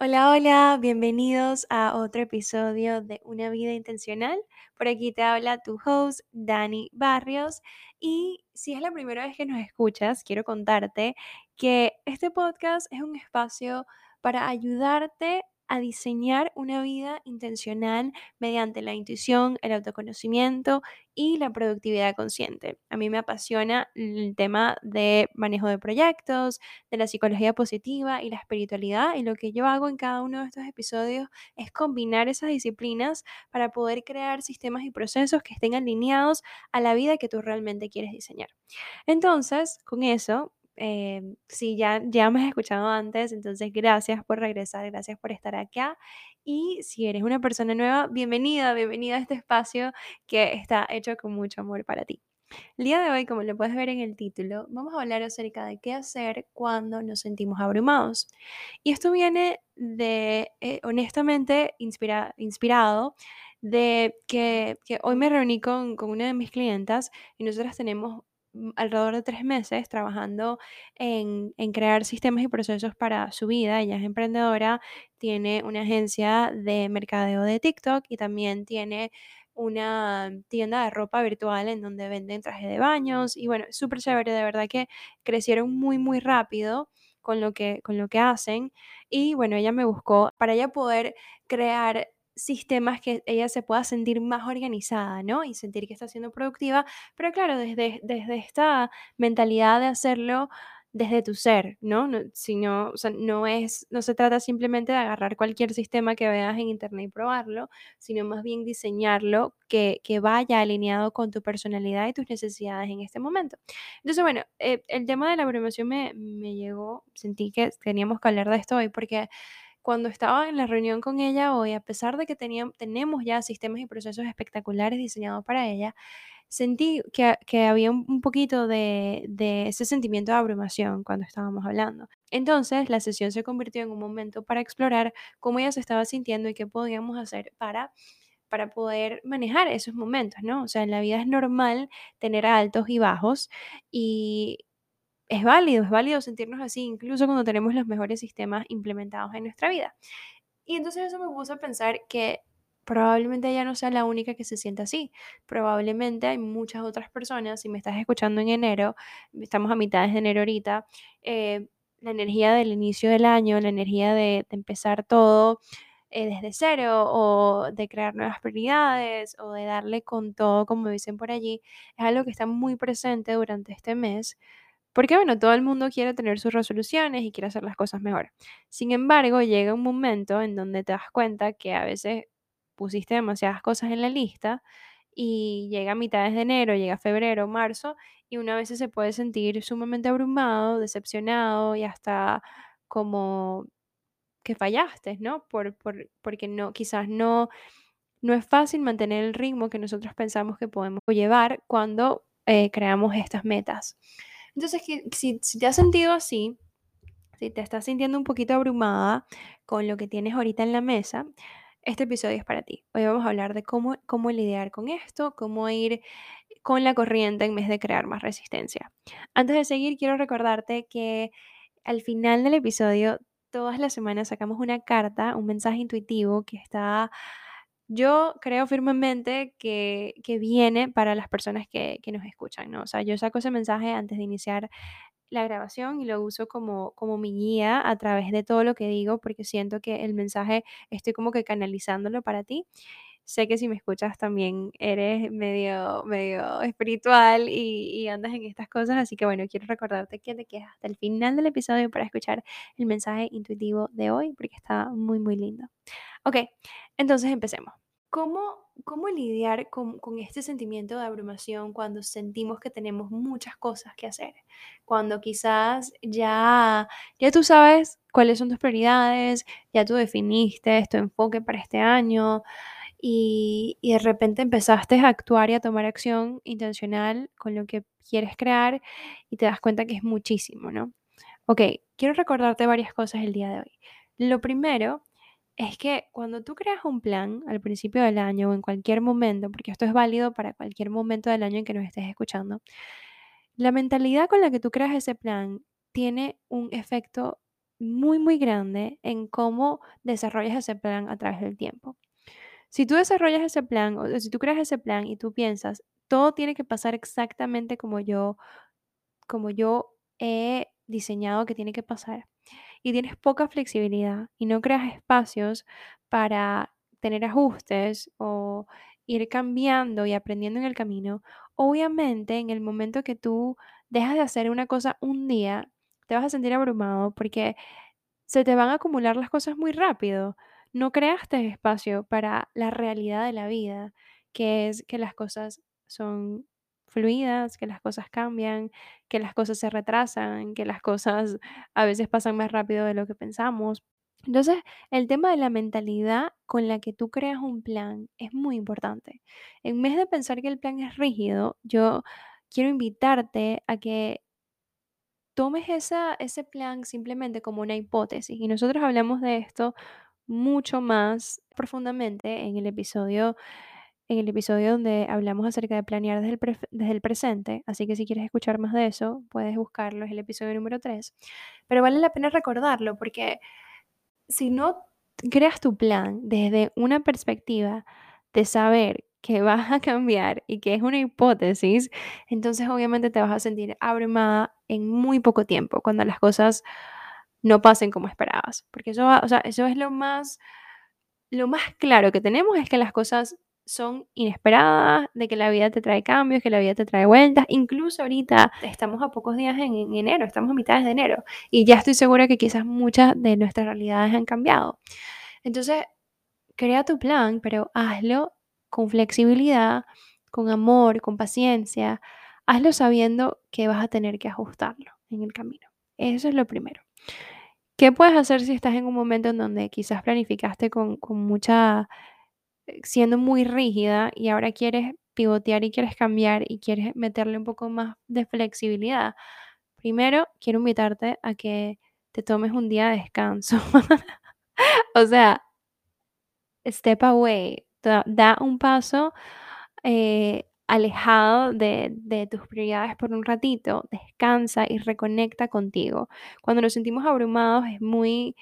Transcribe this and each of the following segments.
Hola, hola, bienvenidos a otro episodio de Una vida intencional. Por aquí te habla tu host, Dani Barrios. Y si es la primera vez que nos escuchas, quiero contarte que este podcast es un espacio para ayudarte a diseñar una vida intencional mediante la intuición, el autoconocimiento y la productividad consciente. A mí me apasiona el tema de manejo de proyectos, de la psicología positiva y la espiritualidad y lo que yo hago en cada uno de estos episodios es combinar esas disciplinas para poder crear sistemas y procesos que estén alineados a la vida que tú realmente quieres diseñar. Entonces, con eso, eh, si ya, ya me has escuchado antes, entonces gracias por regresar, gracias por estar acá. Y si eres una persona nueva, bienvenida, bienvenida a este espacio que está hecho con mucho amor para ti. El día de hoy, como lo puedes ver en el título, vamos a hablar acerca de qué hacer cuando nos sentimos abrumados. Y esto viene de, eh, honestamente, inspira, inspirado de que, que, hoy me reuní con, con una de mis clientas y nosotras tenemos alrededor de tres meses trabajando en, en, crear sistemas y procesos para su vida. Ella es emprendedora, tiene una agencia de mercadeo de TikTok y también tiene una tienda de ropa virtual en donde venden trajes de baños y bueno, súper chévere, de verdad que crecieron muy, muy rápido con lo que, con lo que hacen. Y bueno, ella me buscó para ella poder crear sistemas que ella se pueda sentir más organizada, ¿no? Y sentir que está siendo productiva, pero claro, desde, desde esta mentalidad de hacerlo desde tu ser, ¿no? no sino, o sea, no es, no se trata simplemente de agarrar cualquier sistema que veas en internet y probarlo, sino más bien diseñarlo que, que vaya alineado con tu personalidad y tus necesidades en este momento. Entonces, bueno, eh, el tema de la programación me, me llegó, sentí que teníamos que hablar de esto hoy porque cuando estaba en la reunión con ella hoy, a pesar de que teníamos, tenemos ya sistemas y procesos espectaculares diseñados para ella, sentí que, había un, poquito de, de, ese sentimiento de abrumación cuando estábamos hablando. Entonces, la sesión se convirtió en un momento para explorar cómo ella se estaba sintiendo y qué podíamos hacer para para poder manejar esos momentos, ¿no? O sea, en la vida es normal tener altos y bajos y es válido, es válido sentirnos así, incluso cuando tenemos los mejores sistemas implementados en nuestra vida. Y entonces eso me puso a pensar que probablemente ella no sea la única que se sienta así. Probablemente hay muchas otras personas, si me estás escuchando en enero, estamos a mitad de enero ahorita, eh, la energía del inicio del año, la energía de, empezar todo eh, desde cero o de crear nuevas prioridades o de darle con todo, como dicen por allí, es algo que está muy presente durante este mes. Porque bueno, todo el mundo quiere tener sus resoluciones y quiere hacer las cosas mejor. Sin embargo, llega un momento en donde te das cuenta que a veces pusiste demasiadas cosas en la lista y llega a mitades de enero, llega febrero, marzo, y una vez se puede sentir sumamente abrumado, decepcionado y hasta como que fallaste, ¿no? Por, por, porque no, quizás no, no es fácil mantener el ritmo que nosotros pensamos que podemos llevar cuando eh, creamos estas metas. Entonces, si, te has sentido así, si te estás sintiendo un poquito abrumada con lo que tienes ahorita en la mesa, este episodio es para ti. Hoy vamos a hablar de cómo lidiar con esto, cómo ir con la corriente en vez de crear más resistencia. Antes de seguir, quiero recordarte que al final del episodio, todas las semanas sacamos una carta, un mensaje intuitivo que está yo creo firmemente que, que viene para las personas que, que, nos escuchan, ¿no? O sea, yo saco ese mensaje antes de iniciar la grabación y lo uso como, como mi guía a través de todo lo que digo porque siento que el mensaje estoy como que canalizándolo para ti. Sé que si me escuchas también eres medio, medio espiritual y, y andas en estas cosas, así que bueno, quiero recordarte que te quedas hasta el final del episodio para escuchar el mensaje intuitivo de hoy porque está muy, muy lindo. Ok, entonces empecemos. ¿Cómo, cómo lidiar con, con, este sentimiento de abrumación cuando sentimos que tenemos muchas cosas que hacer? Cuando quizás ya, ya tú sabes cuáles son tus prioridades, ya tú definiste tu enfoque para este año y, y de repente empezaste a actuar y a tomar acción intencional con lo que quieres crear y te das cuenta que es muchísimo, ¿no? Ok, quiero recordarte varias cosas el día de hoy. Lo primero es que cuando tú creas un plan al principio del año o en cualquier momento, porque esto es válido para cualquier momento del año en que nos estés escuchando, la mentalidad con la que tú creas ese plan tiene un efecto muy, muy grande en cómo desarrollas ese plan a través del tiempo. Si tú desarrollas ese plan, o si tú creas ese plan y tú piensas, todo tiene que pasar exactamente como yo, como yo he diseñado que tiene que pasar, y tienes poca flexibilidad y no creas espacios para tener ajustes o ir cambiando y aprendiendo en el camino, obviamente en el momento que tú dejas de hacer una cosa un día, te vas a sentir abrumado porque se te van a acumular las cosas muy rápido. No creaste espacio para la realidad de la vida, que es que las cosas son fluidas, que las cosas cambian, que las cosas se retrasan, que las cosas a veces pasan más rápido de lo que pensamos. Entonces, el tema de la mentalidad con la que tú creas un plan es muy importante. En vez de pensar que el plan es rígido, yo quiero invitarte a que tomes esa, ese plan simplemente como una hipótesis. Y nosotros hablamos de esto mucho más profundamente en el episodio, en el episodio donde hablamos acerca de planear desde el, presente. Así que si quieres escuchar más de eso, puedes buscarlo, es el episodio número 3. Pero vale la pena recordarlo porque si no creas tu plan desde una perspectiva de saber que vas a cambiar y que es una hipótesis, entonces obviamente te vas a sentir abrumada en muy poco tiempo cuando las cosas no pasen como esperabas. Porque eso, eso es lo más, lo más claro que tenemos es que las cosas son inesperadas, de que la vida te trae cambios, que la vida te trae vueltas. Incluso ahorita estamos a pocos días en, en enero, estamos a mitad de enero y ya estoy segura que quizás muchas de nuestras realidades han cambiado. Entonces, crea tu plan, pero hazlo con flexibilidad, con amor, con paciencia. Hazlo sabiendo que vas a tener que ajustarlo en el camino. Eso es lo primero. ¿Qué puedes hacer si estás en un momento en donde quizás planificaste con, con mucha, siendo muy rígida y ahora quieres pivotear y quieres cambiar y quieres meterle un poco más de flexibilidad? Primero, quiero invitarte a que te tomes un día de descanso. o sea, step away, da, un paso eh, alejado de, de tus prioridades por un ratito, descansa y reconecta contigo. Cuando nos sentimos abrumados es muy,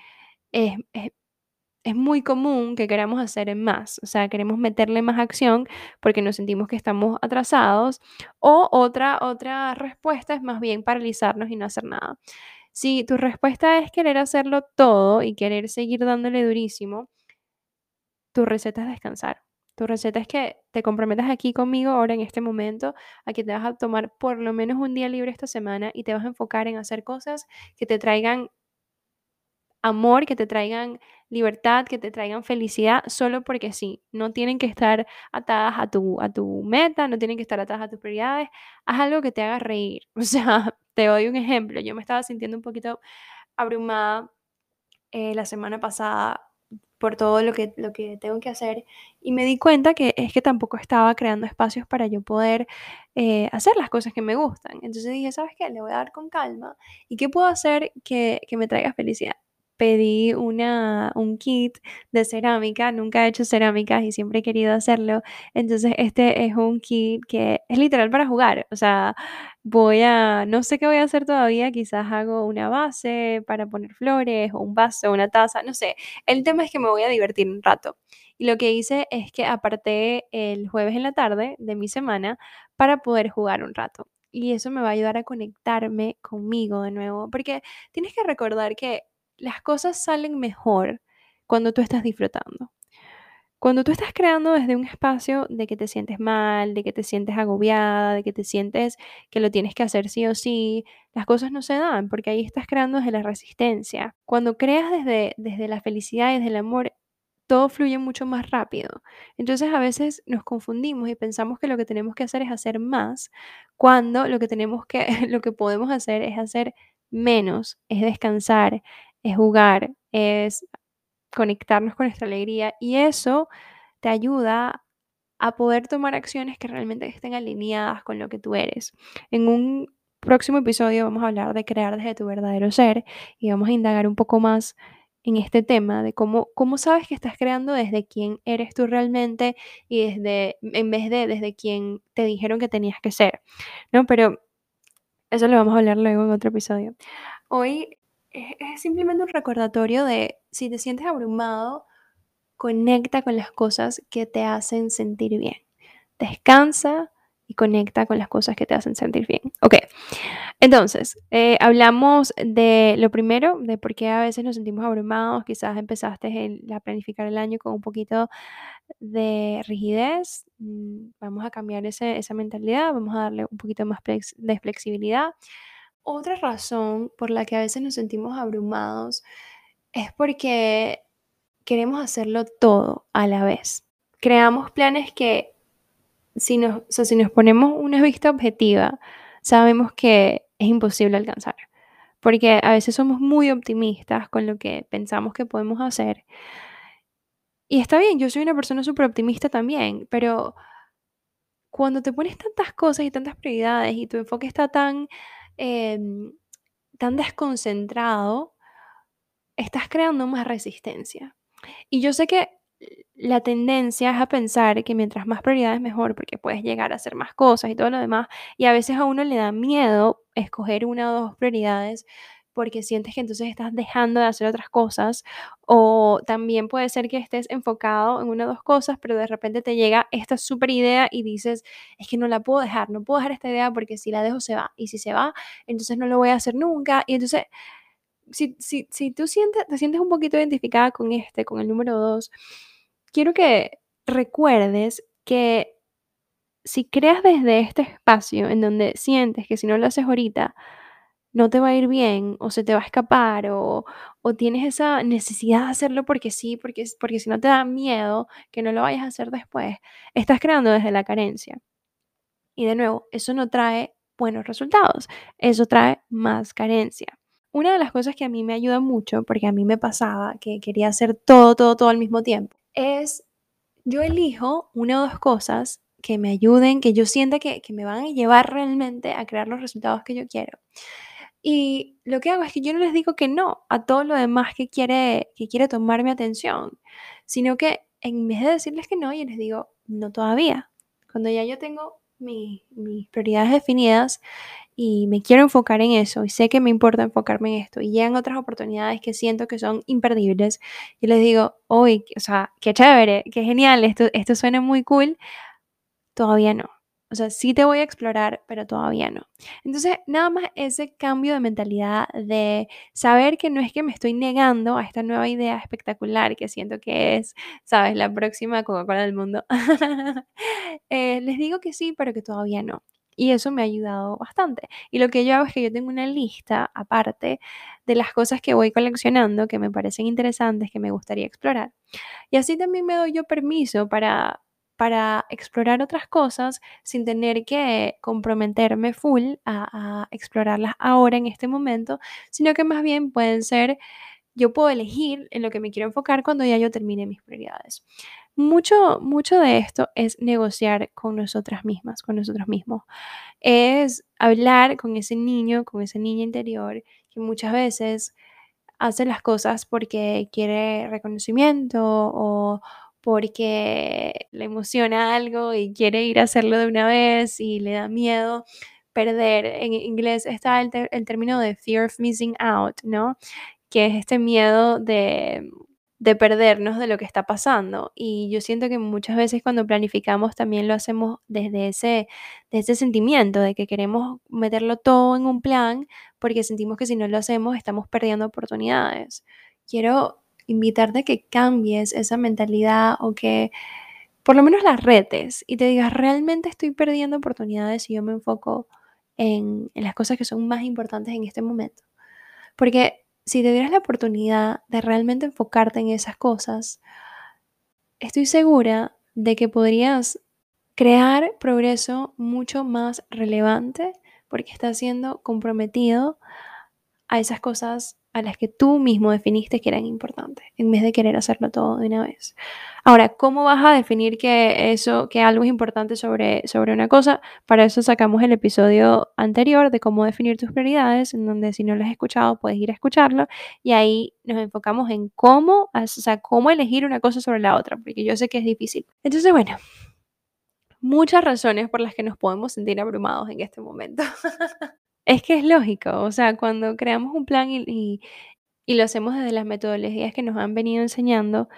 es muy común que queramos hacer más, o sea, queremos meterle más acción porque nos sentimos que estamos atrasados o otra, otra respuesta es más bien paralizarnos y no hacer nada. Si tu respuesta es querer hacerlo todo y querer seguir dándole durísimo, tu receta es descansar. Tu receta es que te comprometas aquí conmigo ahora en este momento a que te vas a tomar por lo menos un día libre esta semana y te vas a enfocar en hacer cosas que te traigan amor, que te traigan libertad, que te traigan felicidad, solo porque sí. No tienen que estar atadas a tu, a tu meta, no tienen que estar atadas a tus prioridades. Haz algo que te haga reír. O sea, te doy un ejemplo. Yo me estaba sintiendo un poquito abrumada eh, la semana pasada por todo lo que, lo que tengo que hacer y me di cuenta que es que tampoco estaba creando espacios para yo poder eh, hacer las cosas que me gustan. Entonces dije, ¿sabes qué? Le voy a dar con calma. ¿Y qué puedo hacer que, que me traiga felicidad? Pedí una, un kit de cerámica, nunca he hecho cerámicas y siempre he querido hacerlo. Entonces este es un kit que es literal para jugar. O sea, Voy a, no sé qué voy a hacer todavía, quizás hago una base para poner flores o un vaso, una taza, no sé. El tema es que me voy a divertir un rato. Y lo que hice es que aparté el jueves en la tarde de mi semana para poder jugar un rato. Y eso me va a ayudar a conectarme conmigo de nuevo, porque tienes que recordar que las cosas salen mejor cuando tú estás disfrutando. Cuando tú estás creando desde un espacio de que te sientes mal, de que te sientes agobiada, de que te sientes que lo tienes que hacer sí o sí, las cosas no se dan porque ahí estás creando desde la resistencia. Cuando creas desde, desde la felicidad y desde el amor, todo fluye mucho más rápido. Entonces a veces nos confundimos y pensamos que lo que tenemos que hacer es hacer más, cuando lo que tenemos que, lo que podemos hacer es hacer menos, es descansar, es jugar, es conectarnos con nuestra alegría y eso te ayuda a poder tomar acciones que realmente estén alineadas con lo que tú eres. En un próximo episodio vamos a hablar de crear desde tu verdadero ser y vamos a indagar un poco más en este tema de cómo, cómo sabes que estás creando desde quién eres tú realmente y desde, en vez de desde quién te dijeron que tenías que ser, ¿no? Pero eso lo vamos a hablar luego en otro episodio. Hoy es simplemente un recordatorio de si te sientes abrumado, conecta con las cosas que te hacen sentir bien. Descansa y conecta con las cosas que te hacen sentir bien. Ok, entonces, eh, hablamos de lo primero, de por qué a veces nos sentimos abrumados. Quizás empezaste a planificar el año con un poquito de rigidez. Mm, vamos a cambiar esa mentalidad, vamos a darle un poquito más de flexibilidad. Otra razón por la que a veces nos sentimos abrumados es porque queremos hacerlo todo a la vez. Creamos planes que si nos, si nos ponemos una vista objetiva, sabemos que es imposible alcanzar. Porque a veces somos muy optimistas con lo que pensamos que podemos hacer. Y está bien, yo soy una persona súper optimista también, pero cuando te pones tantas cosas y tantas prioridades y tu enfoque está tan, em, tan desconcentrado, estás creando más resistencia. Y yo sé que la tendencia es a pensar que mientras más prioridades mejor, porque puedes llegar a hacer más cosas y todo lo demás, y a veces a uno le da miedo escoger una o dos prioridades porque sientes que entonces estás dejando de hacer otras cosas, o también puede ser que estés enfocado en una o dos cosas, pero de repente te llega esta super idea y dices, es que no la puedo dejar, no puedo dejar esta idea porque si la dejo se va, y si se va, entonces no lo voy a hacer nunca, y entonces si, si, si tú sientes, te sientes un poquito identificada con este, con el número dos, quiero que recuerdes que si creas desde este espacio en donde sientes que si no lo haces ahorita, no te va a ir bien o se te va a escapar o, o tienes esa necesidad de hacerlo porque sí, porque, porque si no te da miedo que no lo vayas a hacer después, estás creando desde la carencia. Y de nuevo, eso no trae buenos resultados, eso trae más carencia. Una de las cosas que a mí me ayuda mucho, porque a mí me pasaba que quería hacer todo, todo, todo al mismo tiempo, es yo elijo una o dos cosas que me ayuden, que yo sienta que, me van a llevar realmente a crear los resultados que yo quiero. Y lo que hago es que yo no les digo que no a todo lo demás que quiere, que quiere tomar mi atención, sino que en vez de decirles que no, yo les digo, no todavía. Cuando ya yo tengo mis prioridades definidas y me quiero enfocar en eso y sé que me importa enfocarme en esto y llegan otras oportunidades que siento que son imperdibles y les digo, uy, o sea, qué chévere, qué genial, esto, esto suena muy cool, todavía no. O sea, sí te voy a explorar, pero todavía no. Entonces, nada más ese cambio de mentalidad de saber que no es que me estoy negando a esta nueva idea espectacular que siento que es, sabes, la próxima Coca-Cola del mundo. Eh, les digo que sí, pero que todavía no. Y eso me ha ayudado bastante. Y lo que yo hago es que yo tengo una lista aparte de las cosas que voy coleccionando que me parecen interesantes, que me gustaría explorar. Y así también me doy yo permiso para, para explorar otras cosas sin tener que comprometerme full a, explorarlas ahora en este momento, sino que más bien pueden ser, yo puedo elegir en lo que me quiero enfocar cuando ya yo termine mis prioridades. Mucho, mucho de esto es negociar con nosotras mismas, con nosotros mismos. Es hablar con ese niño, con esa niña interior que muchas veces hace las cosas porque quiere reconocimiento o porque le emociona algo y quiere ir a hacerlo de una vez y le da miedo perder. En inglés está el, término de fear of missing out, ¿no? Que es este miedo de de perdernos de lo que está pasando. Y yo siento que muchas veces cuando planificamos también lo hacemos desde ese, desde ese sentimiento de que queremos meterlo todo en un plan porque sentimos que si no lo hacemos estamos perdiendo oportunidades. Quiero invitarte a que cambies esa mentalidad o que por lo menos las retes y te digas, realmente estoy perdiendo oportunidades si yo me enfoco en, las cosas que son más importantes en este momento. Porque si te dieras la oportunidad de realmente enfocarte en esas cosas, estoy segura de que podrías crear progreso mucho más relevante porque estás siendo comprometido a esas cosas a las que tú mismo definiste que eran importantes, en vez de querer hacerlo todo de una vez. Ahora, ¿cómo vas a definir que eso, que algo es importante sobre, sobre una cosa? Para eso sacamos el episodio anterior de cómo definir tus prioridades, en donde si no lo has escuchado puedes ir a escucharlo y ahí nos enfocamos en cómo, o sea, cómo elegir una cosa sobre la otra, porque yo sé que es difícil. Entonces, bueno, muchas razones por las que nos podemos sentir abrumados en este momento. Es que es lógico, o sea, cuando creamos un plan y, lo hacemos desde las metodologías que nos han venido enseñando,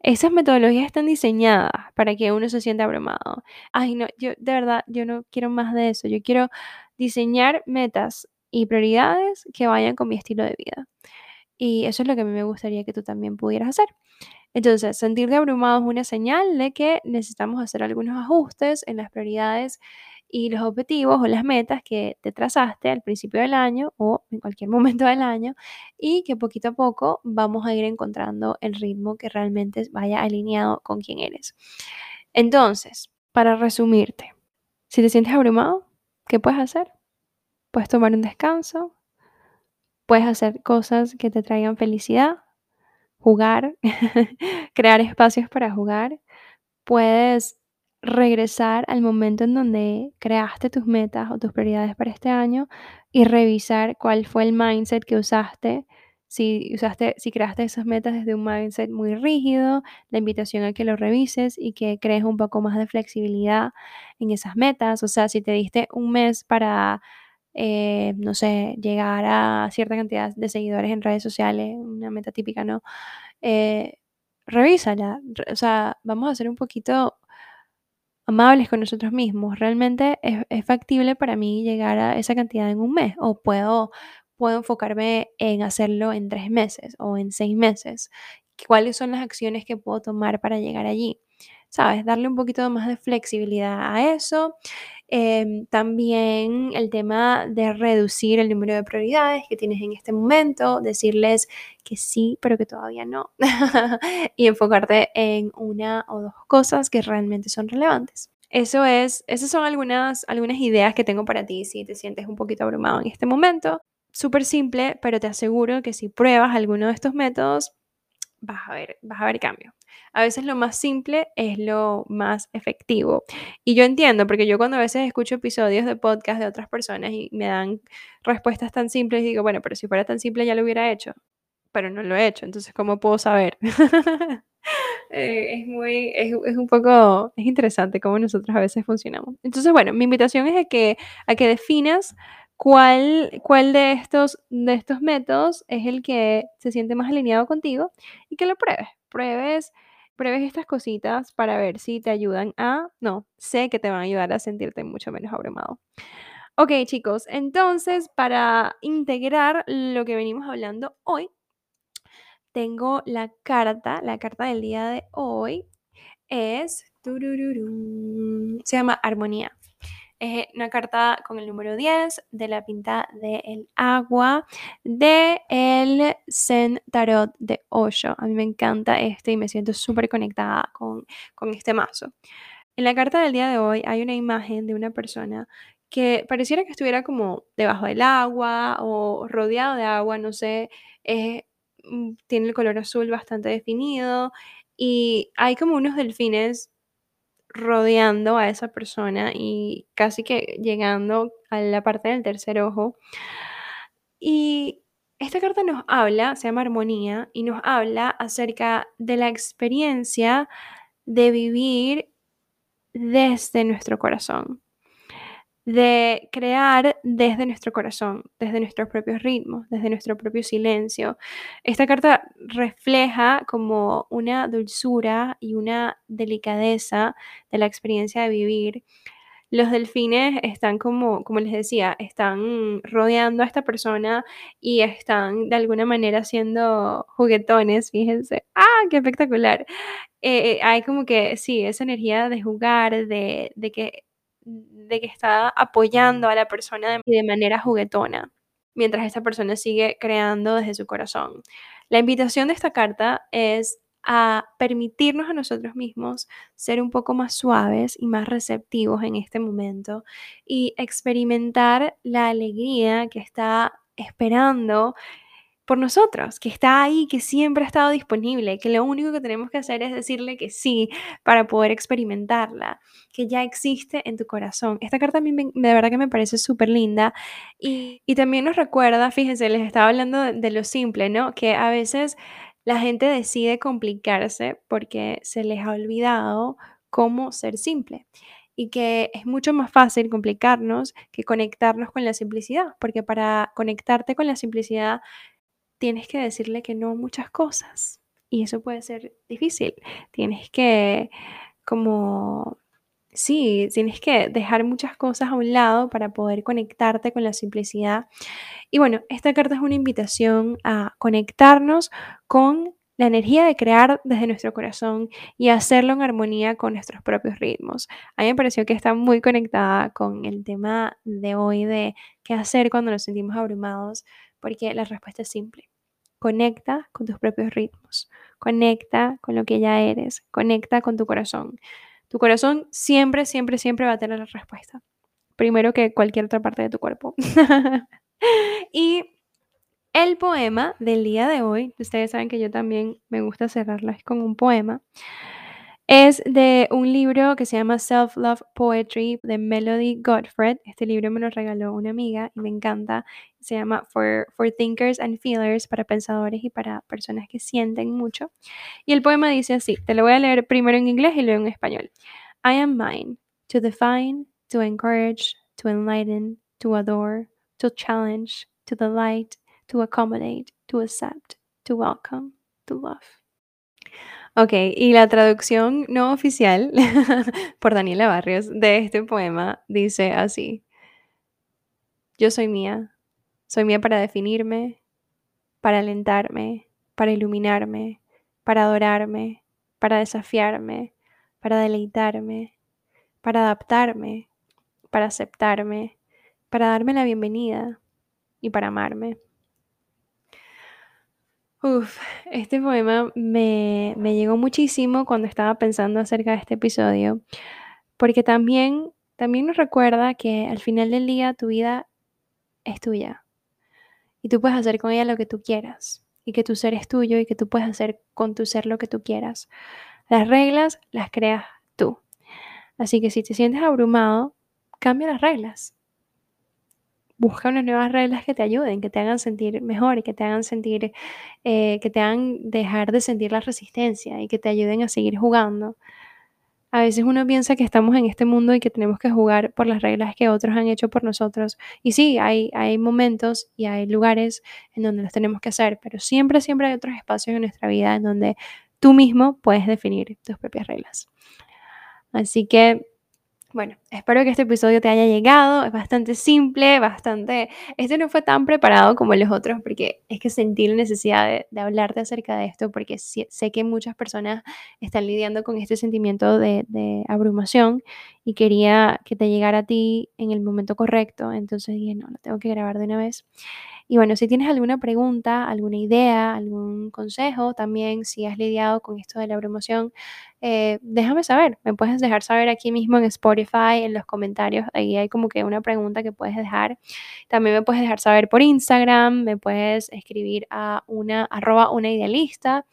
esas metodologías están diseñadas para que uno se sienta abrumado. Ay, no, yo de verdad, yo no quiero más de eso. Yo quiero diseñar metas y prioridades que vayan con mi estilo de vida. Y eso es lo que a mí me gustaría que tú también pudieras hacer. Entonces, sentirte abrumado es una señal de que necesitamos hacer algunos ajustes en las prioridades y los objetivos o las metas que te trazaste al principio del año o en cualquier momento del año y que poquito a poco vamos a ir encontrando el ritmo que realmente vaya alineado con quien eres. Entonces, para resumirte, si te sientes abrumado, ¿qué puedes hacer? Puedes tomar un descanso, puedes hacer cosas que te traigan felicidad, jugar, crear espacios para jugar, puedes regresar al momento en donde creaste tus metas o tus prioridades para este año y revisar cuál fue el mindset que usaste. Si usaste, si creaste esas metas desde un mindset muy rígido, la invitación a que lo revises y que crees un poco más de flexibilidad en esas metas. O sea, si te diste un mes para, eh, no sé, llegar a cierta cantidad de seguidores en redes sociales, una meta típica, ¿no? Eh, revísala. O sea, vamos a ser un poquito amables con nosotros mismos. Realmente es, factible para mí llegar a esa cantidad en un mes o puedo, puedo enfocarme en hacerlo en tres meses o en seis meses. ¿Cuáles son las acciones que puedo tomar para llegar allí? ¿Sabes? Darle un poquito más de flexibilidad a eso. Em, también el tema de reducir el número de prioridades que tienes en este momento, decirles que sí, pero que todavía no. y enfocarte en una o dos cosas que realmente son relevantes. Eso es, esas son algunas, algunas ideas que tengo para ti si te sientes un poquito abrumado en este momento. Súper simple, pero te aseguro que si pruebas alguno de estos métodos, vas a ver, vas a ver cambio. A veces lo más simple es lo más efectivo. Y yo entiendo, porque yo cuando a veces escucho episodios de podcast de otras personas y me dan respuestas tan simples, digo, bueno, pero si fuera tan simple ya lo hubiera hecho. Pero no lo he hecho, entonces, ¿cómo puedo saber? Eh, es muy, es, es, un poco, es interesante cómo nosotros a veces funcionamos. Entonces, bueno, mi invitación es a que, a que definas cuál, cuál de, estos, de estos métodos es el que se siente más alineado contigo y que lo pruebes. Pruebes, pruebes estas cositas para ver si te ayudan a, no, sé que te van a ayudar a sentirte mucho menos abrumado. Ok, chicos, entonces para integrar lo que venimos hablando hoy, tengo la carta, la carta del día de hoy es, se llama Armonía. Es una carta con el número 10 de la pinta del agua de el Zen Tarot de Osho. A mí me encanta este y me siento súper conectada con, con este mazo. En la carta del día de hoy hay una imagen de una persona que pareciera que estuviera como debajo del agua o rodeado de agua, no sé, mm, tiene el color azul bastante definido y hay como unos delfines rodeando a esa persona y casi que llegando a la parte del tercer ojo. Y esta carta nos habla, se llama Armonía, y nos habla acerca de la experiencia de vivir desde nuestro corazón de crear desde nuestro corazón, desde nuestros propios ritmos, desde nuestro propio silencio. Esta carta refleja como una dulzura y una delicadeza de la experiencia de vivir. Los delfines están como, como les decía, están rodeando a esta persona y están de alguna manera haciendo juguetones, fíjense. ¡Ah, qué espectacular! Eh, hay como que, sí, esa energía de jugar, de, de que de que está apoyando a la persona de, manera juguetona, mientras esta persona sigue creando desde su corazón. La invitación de esta carta es a permitirnos a nosotros mismos ser un poco más suaves y más receptivos en este momento y experimentar la alegría que está esperando por nosotros, que está ahí, que siempre ha estado disponible, que lo único que tenemos que hacer es decirle que sí para poder experimentarla, que ya existe en tu corazón. Esta carta a mí de verdad que me parece súper linda y, también nos recuerda, fíjense, les estaba hablando de lo simple, ¿no? Que a veces la gente decide complicarse porque se les ha olvidado cómo ser simple. y que es mucho más fácil complicarnos que conectarnos con la simplicidad, porque para conectarte con la simplicidad tienes que decirle que no a muchas cosas y eso puede ser difícil. Tienes que como Sí, tienes que dejar muchas cosas a un lado para poder conectarte con la simplicidad. Y bueno, esta carta es una invitación a conectarnos con la energía de crear desde nuestro corazón y hacerlo en armonía con nuestros propios ritmos. A mí me pareció que está muy conectada con el tema de hoy de qué hacer cuando nos sentimos abrumados, porque la respuesta es simple. Conecta con tus propios ritmos, conecta con lo que ya eres, conecta con tu corazón. Tu corazón siempre, siempre, siempre va a tener la respuesta. Primero que cualquier otra parte de tu cuerpo. y el poema del día de hoy, ustedes saben que yo también me gusta cerrarlas con un poema, es de un libro que se llama Self Love Poetry de Melody Godfred. Este libro me lo regaló una amiga y me encanta. Se llama For, For Thinkers and Feelers, para pensadores y para personas que sienten mucho. Y el poema dice así, te lo voy a leer primero en inglés y luego en español. I am mine, to define, to encourage, to enlighten, to adore, to challenge, to delight, to accommodate, to accept, to welcome, to love. Ok, y la traducción no oficial por Daniela Barrios de este poema dice así. Yo soy mía. Soy mía para definirme, para alentarme, para iluminarme, para adorarme, para desafiarme, para deleitarme, para adaptarme, para aceptarme, para darme la bienvenida y para amarme. Uf, este poema me, me llegó muchísimo cuando estaba pensando acerca de este episodio, porque también, también nos recuerda que al final del día tu vida es tuya y tú puedes hacer con ella lo que tú quieras y que tu ser es tuyo y que tú puedes hacer con tu ser lo que tú quieras. Las reglas las creas tú. Así que si te sientes abrumado, cambia las reglas busca unas nuevas reglas que te ayuden, que te hagan sentir mejor y que te hagan sentir, eh, que te hagan dejar de sentir la resistencia y que te ayuden a seguir jugando. A veces uno piensa que estamos en este mundo y que tenemos que jugar por las reglas que otros han hecho por nosotros. Y sí, hay, hay momentos y hay lugares en donde los tenemos que hacer, pero siempre, siempre hay otros espacios en nuestra vida en donde tú mismo puedes definir tus propias reglas. Así que bueno, espero que este episodio te haya llegado. Es bastante simple, bastante... Este no fue tan preparado como los otros porque es que sentí la necesidad de, hablarte acerca de esto porque sé que muchas personas están lidiando con este sentimiento de, de, abrumación y quería que te llegara a ti en el momento correcto. Entonces dije, no, lo tengo que grabar de una vez. Y bueno, si tienes alguna pregunta, alguna idea, algún consejo, también si has lidiado con esto de la promoción, eh, déjame saber. Me puedes dejar saber aquí mismo en Spotify, en los comentarios. Ahí hay como que una pregunta que puedes dejar. También me puedes dejar saber por Instagram, me puedes escribir a una arroba una idealista.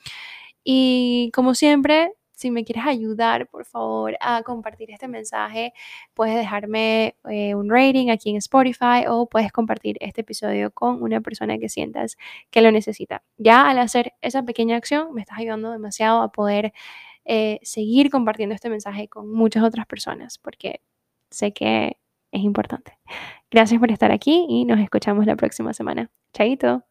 Y como siempre, si me quieres ayudar, por favor, a compartir este mensaje, puedes dejarme eh, un rating aquí en Spotify o puedes compartir este episodio con una persona que sientas que lo necesita. Ya al hacer esa pequeña acción, me estás ayudando demasiado a poder eh, seguir compartiendo este mensaje con muchas otras personas, porque sé que es importante. Gracias por estar aquí y nos escuchamos la próxima semana. Chaito.